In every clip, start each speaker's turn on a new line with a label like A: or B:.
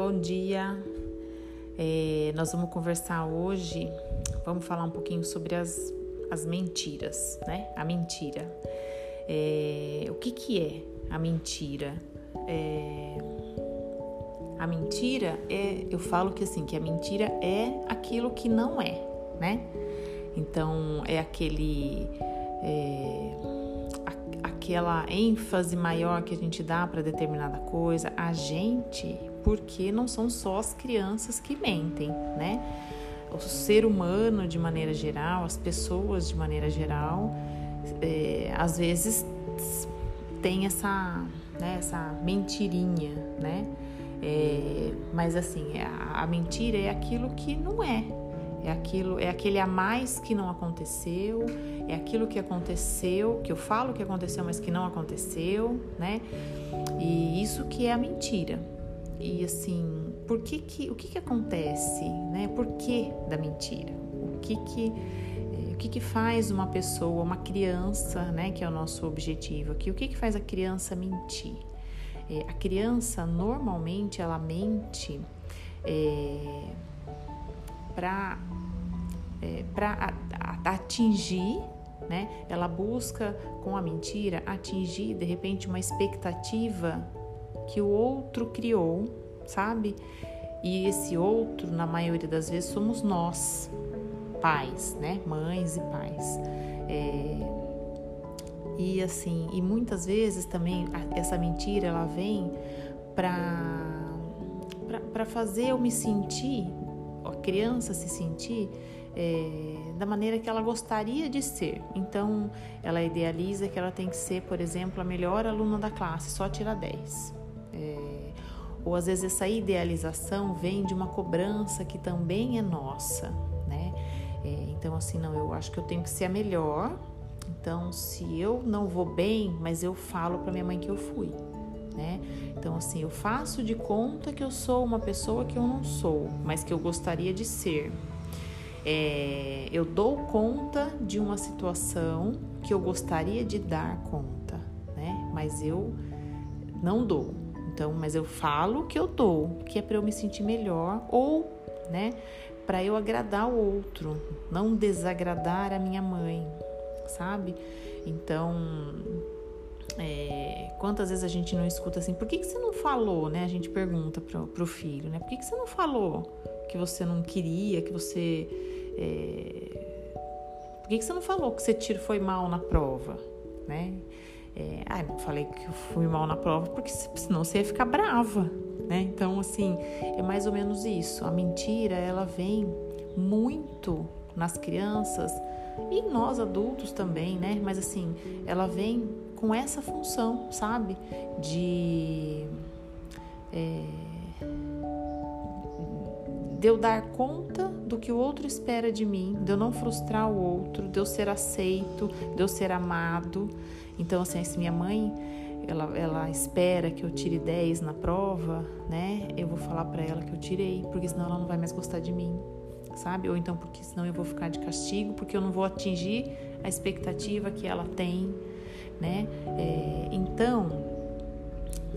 A: bom dia. É, nós vamos conversar hoje, vamos falar um pouquinho sobre as, as mentiras, né? A mentira. É, o que, que é a mentira? É, a mentira é, eu falo que assim, que a mentira é aquilo que não é, né? Então é aquele é, aquela ênfase maior que a gente dá para determinada coisa, a gente, porque não são só as crianças que mentem, né? O ser humano de maneira geral, as pessoas de maneira geral, é, às vezes tem essa, né, essa mentirinha, né? É, mas assim, a, a mentira é aquilo que não é, é aquilo, é aquele a mais que não aconteceu, é aquilo que aconteceu, que eu falo que aconteceu, mas que não aconteceu, né? E isso que é a mentira. E assim, por que que, o que que acontece, né? Por que da mentira? O que que eh, o que, que faz uma pessoa, uma criança, né, que é o nosso objetivo aqui, o que, que faz a criança mentir? É, a criança normalmente ela mente é, para é, para atingir, né? Ela busca com a mentira atingir de repente uma expectativa que o outro criou, sabe? E esse outro, na maioria das vezes, somos nós, pais, né? Mães e pais. É... E assim, e muitas vezes também essa mentira ela vem para para fazer eu me sentir, a criança se sentir é, da maneira que ela gostaria de ser. Então, ela idealiza que ela tem que ser, por exemplo, a melhor aluna da classe, só tirar 10. É, ou às vezes essa idealização vem de uma cobrança que também é nossa, né? É, então, assim, não, eu acho que eu tenho que ser a melhor. Então, se eu não vou bem, mas eu falo para minha mãe que eu fui. Né? Então, assim, eu faço de conta que eu sou uma pessoa que eu não sou, mas que eu gostaria de ser. É, eu dou conta de uma situação que eu gostaria de dar conta, né? Mas eu não dou. Então, mas eu falo que eu dou, que é para eu me sentir melhor ou, né, para eu agradar o outro, não desagradar a minha mãe, sabe? Então, é, quantas vezes a gente não escuta assim, por que, que você não falou, né? A gente pergunta pro, pro filho, né? Por que, que você não falou que você não queria, que você é... Por que, que você não falou que você tiro foi mal na prova? Né? É, ah, não falei que eu fui mal na prova porque senão você ia ficar brava, né? Então, assim, é mais ou menos isso. A mentira, ela vem muito nas crianças e nós adultos também, né? Mas, assim, ela vem com essa função, sabe? De. É, de eu dar conta do que o outro espera de mim, de eu não frustrar o outro, de eu ser aceito, de eu ser amado. Então, assim, se minha mãe ela, ela espera que eu tire 10 na prova, né? Eu vou falar para ela que eu tirei, porque senão ela não vai mais gostar de mim, sabe? Ou então porque senão eu vou ficar de castigo, porque eu não vou atingir a expectativa que ela tem, né? É, então,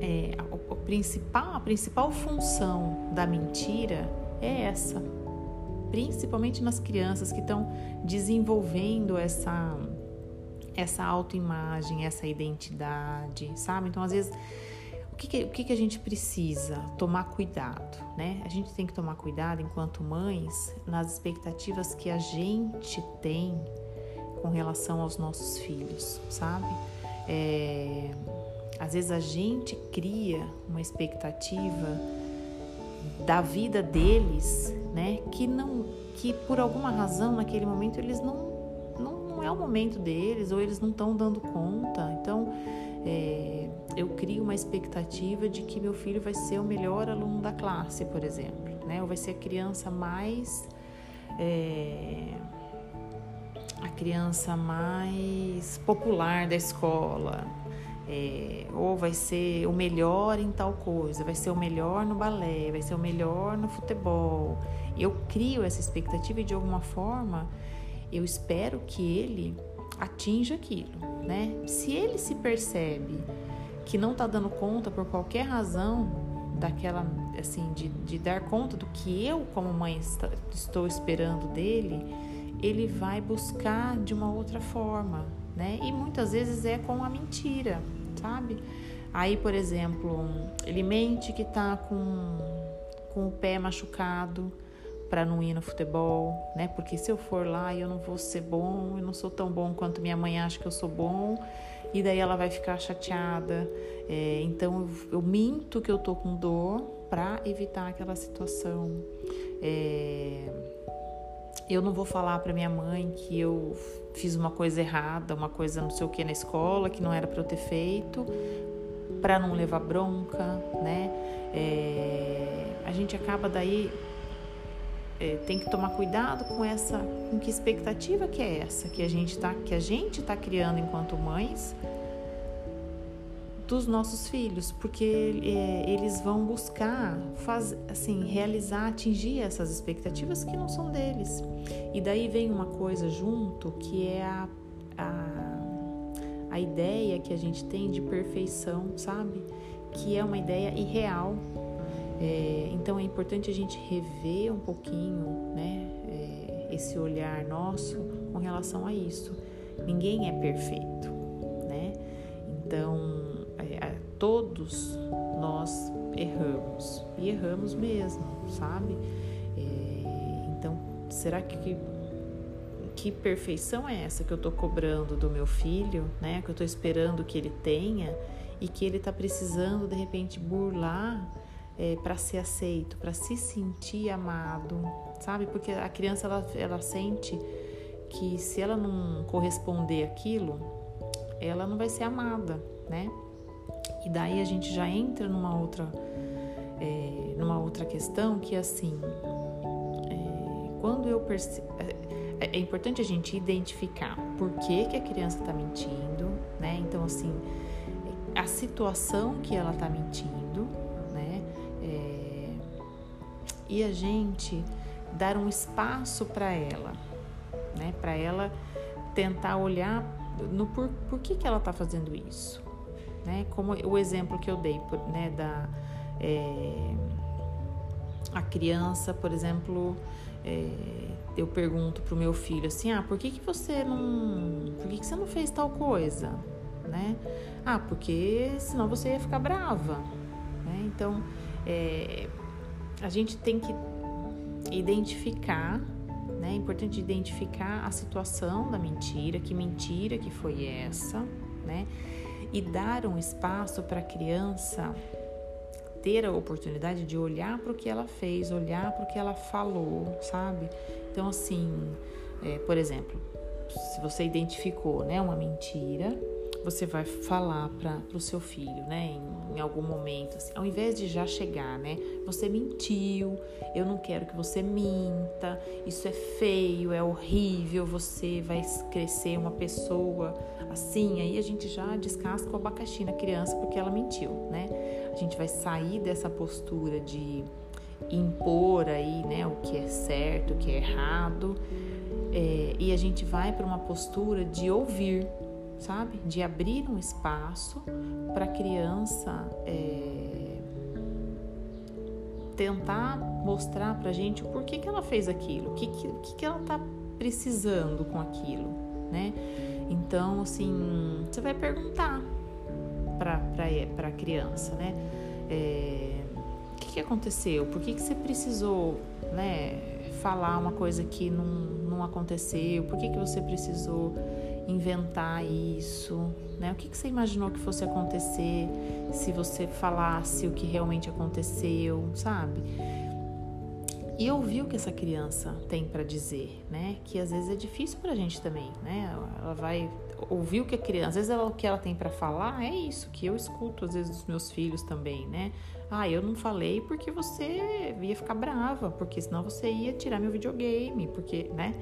A: é, a, a, principal, a principal função da mentira é essa, principalmente nas crianças que estão desenvolvendo essa essa autoimagem, essa identidade, sabe? Então, às vezes, o que, que, o que, que a gente precisa? Tomar cuidado, né? A gente tem que tomar cuidado, enquanto mães, nas expectativas que a gente tem com relação aos nossos filhos, sabe? É, às vezes a gente cria uma expectativa da vida deles, né? Que não, que por alguma razão naquele momento eles não, não, não é o momento deles ou eles não estão dando conta. Então, é, eu crio uma expectativa de que meu filho vai ser o melhor aluno da classe, por exemplo, né? Ou vai ser a criança mais é, a criança mais popular da escola, é, ou vai ser o melhor em tal coisa, vai ser o melhor no balé, vai ser o melhor no futebol. Eu crio essa expectativa e de alguma forma eu espero que ele atinja aquilo, né? Se ele se percebe que não está dando conta por qualquer razão, daquela, assim, de, de dar conta do que eu, como mãe, estou esperando dele, ele vai buscar de uma outra forma, né? E muitas vezes é com a mentira, sabe? Aí, por exemplo, ele mente que tá com, com o pé machucado para não ir no futebol, né? Porque se eu for lá, eu não vou ser bom, eu não sou tão bom quanto minha mãe acha que eu sou bom, e daí ela vai ficar chateada. É, então eu, eu, minto que eu tô com dor para evitar aquela situação. É, eu não vou falar para minha mãe que eu fiz uma coisa errada, uma coisa não sei o que na escola que não era para eu ter feito, para não levar bronca, né? É, a gente acaba daí é, tem que tomar cuidado com essa, com que expectativa que é essa que a gente tá, que a gente está criando enquanto mães dos nossos filhos, porque é, eles vão buscar faz, assim, realizar, atingir essas expectativas que não são deles. E daí vem uma coisa junto que é a, a, a ideia que a gente tem de perfeição, sabe? Que é uma ideia irreal. É, então é importante a gente rever um pouquinho, né? É, esse olhar nosso com relação a isso. Ninguém é perfeito, né? Então todos nós erramos e erramos mesmo, sabe? É, então, será que que perfeição é essa que eu estou cobrando do meu filho, né? Que eu estou esperando que ele tenha e que ele está precisando de repente burlar é, para ser aceito, para se sentir amado, sabe? Porque a criança ela, ela sente que se ela não corresponder aquilo, ela não vai ser amada, né? E daí a gente já entra numa outra, é, numa outra questão que assim, é, quando eu percebo. É, é, importante a gente identificar por que, que a criança está mentindo, né? Então, assim, a situação que ela está mentindo, né? É, e a gente dar um espaço para ela, né? Para ela tentar olhar no por, por que, que ela está fazendo isso, né? Como o exemplo que eu dei, né, da é, a criança, por exemplo, é, eu pergunto pro meu filho assim, ah, por que que você não, por que que você não fez tal coisa, né? Ah, porque senão você ia ficar brava, né? Então, é, a gente tem que identificar, né? É importante identificar a situação da mentira, que mentira que foi essa, né? E dar um espaço para a criança ter a oportunidade de olhar para o que ela fez, olhar para o que ela falou, sabe? Então, assim, é, por exemplo, se você identificou né, uma mentira, você vai falar para o seu filho, né, em, em, algum momento, assim, ao invés de já chegar, né, você mentiu, eu não quero que você minta, isso é feio, é horrível, você vai crescer uma pessoa assim, aí a gente já descasca o abacaxi na criança porque ela mentiu, né? A gente vai sair dessa postura de impor aí, né, o que é certo, o que é errado, é, e a gente vai para uma postura de ouvir, sabe? De abrir um espaço para a criança é, tentar mostrar para a gente o porquê que ela fez aquilo, o que, que, que ela está precisando com aquilo, né? Então, assim, você vai perguntar para a criança, né? É, o que, que aconteceu? Por que, que você precisou, né? Falar uma coisa que não, não aconteceu? Por que, que você precisou inventar isso? Né? O que, que você imaginou que fosse acontecer se você falasse o que realmente aconteceu, sabe? E ouvir o que essa criança tem para dizer, né? Que às vezes é difícil para a gente também, né? Ela vai ouvir o que a criança, às vezes ela, o que ela tem para falar é isso que eu escuto às vezes dos meus filhos também, né? Ah, eu não falei porque você ia ficar brava, porque senão você ia tirar meu videogame, porque, né?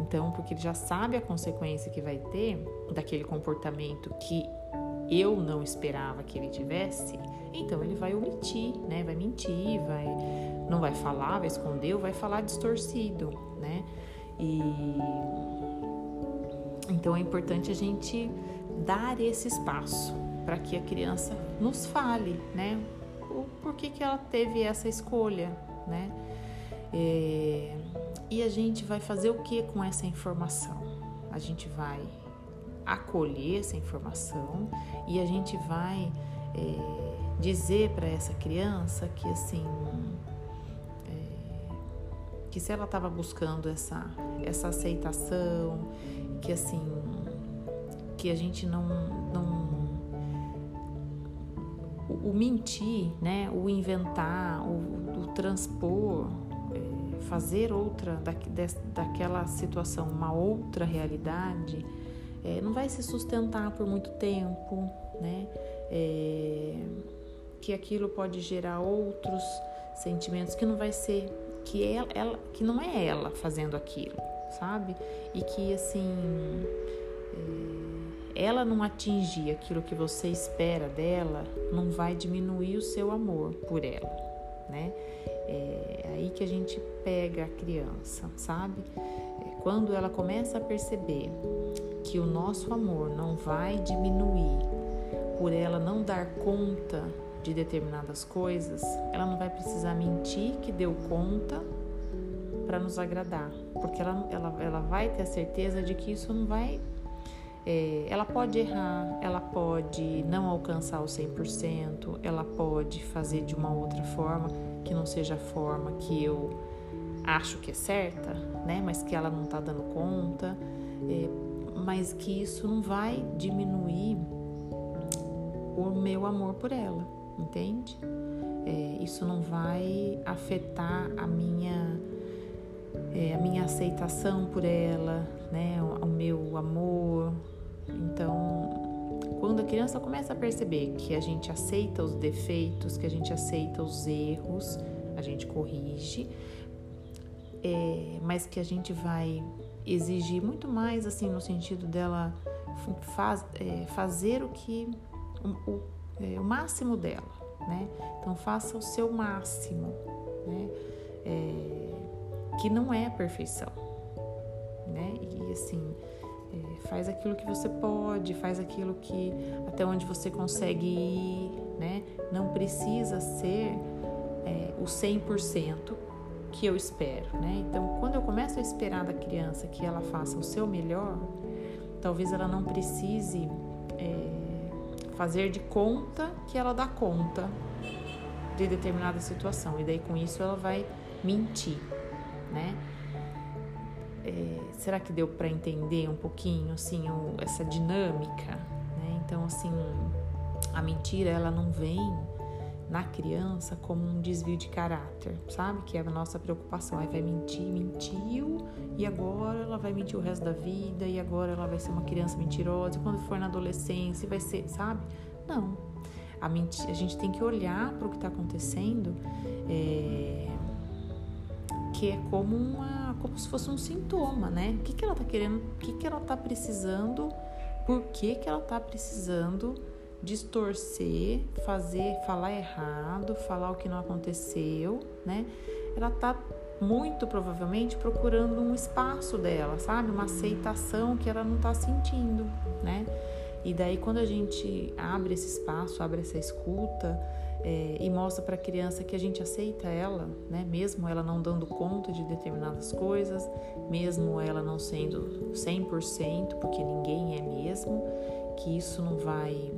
A: Então, porque ele já sabe a consequência que vai ter daquele comportamento que eu não esperava que ele tivesse, então ele vai omitir, né? Vai mentir, vai não vai falar, vai esconder, ou vai falar distorcido, né? E então é importante a gente dar esse espaço para que a criança nos fale, né? o porquê que ela teve essa escolha, né? É, e a gente vai fazer o que com essa informação? A gente vai acolher essa informação e a gente vai é, dizer para essa criança que assim é, que se ela estava buscando essa essa aceitação que assim que a gente não, não o, o mentir, né, o inventar, o, o transpor, fazer outra da, daquela situação uma outra realidade, é, não vai se sustentar por muito tempo, né? É, que aquilo pode gerar outros sentimentos que não vai ser que ela, ela que não é ela fazendo aquilo, sabe? E que assim é, ela não atingir aquilo que você espera dela, não vai diminuir o seu amor por ela, né? É aí que a gente pega a criança, sabe? É, quando ela começa a perceber que o nosso amor não vai diminuir por ela não dar conta de determinadas coisas, ela não vai precisar mentir que deu conta para nos agradar, porque ela, ela, ela vai ter a certeza de que isso não vai. É, ela pode errar, ela pode não alcançar o 100%, ela pode fazer de uma outra forma que não seja a forma que eu acho que é certa, né? Mas que ela não está dando conta, é, mas que isso não vai diminuir o meu amor por ela, entende? É, isso não vai afetar a minha é, a minha aceitação por ela, né? O, o meu amor. Então, quando a criança começa a perceber que a gente aceita os defeitos, que a gente aceita os erros, a gente corrige, é, mas que a gente vai exigir muito mais, assim, no sentido dela faz, é, fazer o que o, o, é, o, máximo dela, né? Então faça o seu máximo, né? É, que não é a perfeição, né? E assim é, faz aquilo que você pode, faz aquilo que até onde você consegue ir, né? Não precisa ser é, o 100% que eu espero, né? Então, quando eu começo a esperar da criança que ela faça o seu melhor, talvez ela não precise é, fazer de conta que ela dá conta de determinada situação e daí com isso ela vai mentir, né? É, será que deu para entender um pouquinho assim o, essa dinâmica? Né? Então assim a mentira ela não vem na criança como um desvio de caráter, sabe? Que é a nossa preocupação. Aí vai mentir, mentiu, e agora ela vai mentir o resto da vida, e agora ela vai ser uma criança mentirosa, e quando for na adolescência vai ser, sabe? Não. A, mentir, a gente tem que olhar para o que está acontecendo, é, que é como uma, como se fosse um sintoma, né? O que, que ela está querendo, o que, que ela está precisando, por que, que ela está precisando distorcer, fazer, falar errado, falar o que não aconteceu, né? Ela tá muito provavelmente procurando um espaço dela, sabe? Uma aceitação que ela não tá sentindo, né? E daí quando a gente abre esse espaço, abre essa escuta é, e mostra para a criança que a gente aceita ela, né? Mesmo ela não dando conta de determinadas coisas, mesmo ela não sendo 100%, porque ninguém é mesmo, que isso não vai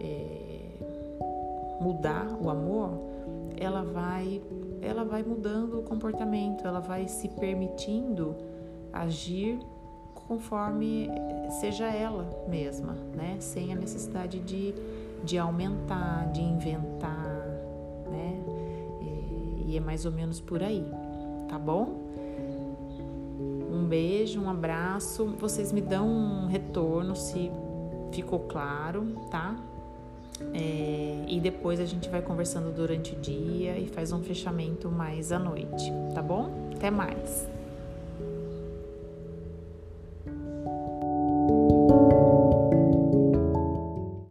A: é, mudar o amor, ela vai, ela vai mudando o comportamento, ela vai se permitindo agir conforme seja ela mesma, né? Sem a necessidade de, de aumentar, de inventar, né? E, é mais ou menos por aí, tá bom? Um beijo, um abraço. Vocês me dão um retorno se ficou claro, tá? É, e depois a gente vai conversando durante o dia e faz um fechamento mais à noite, tá bom? Até mais!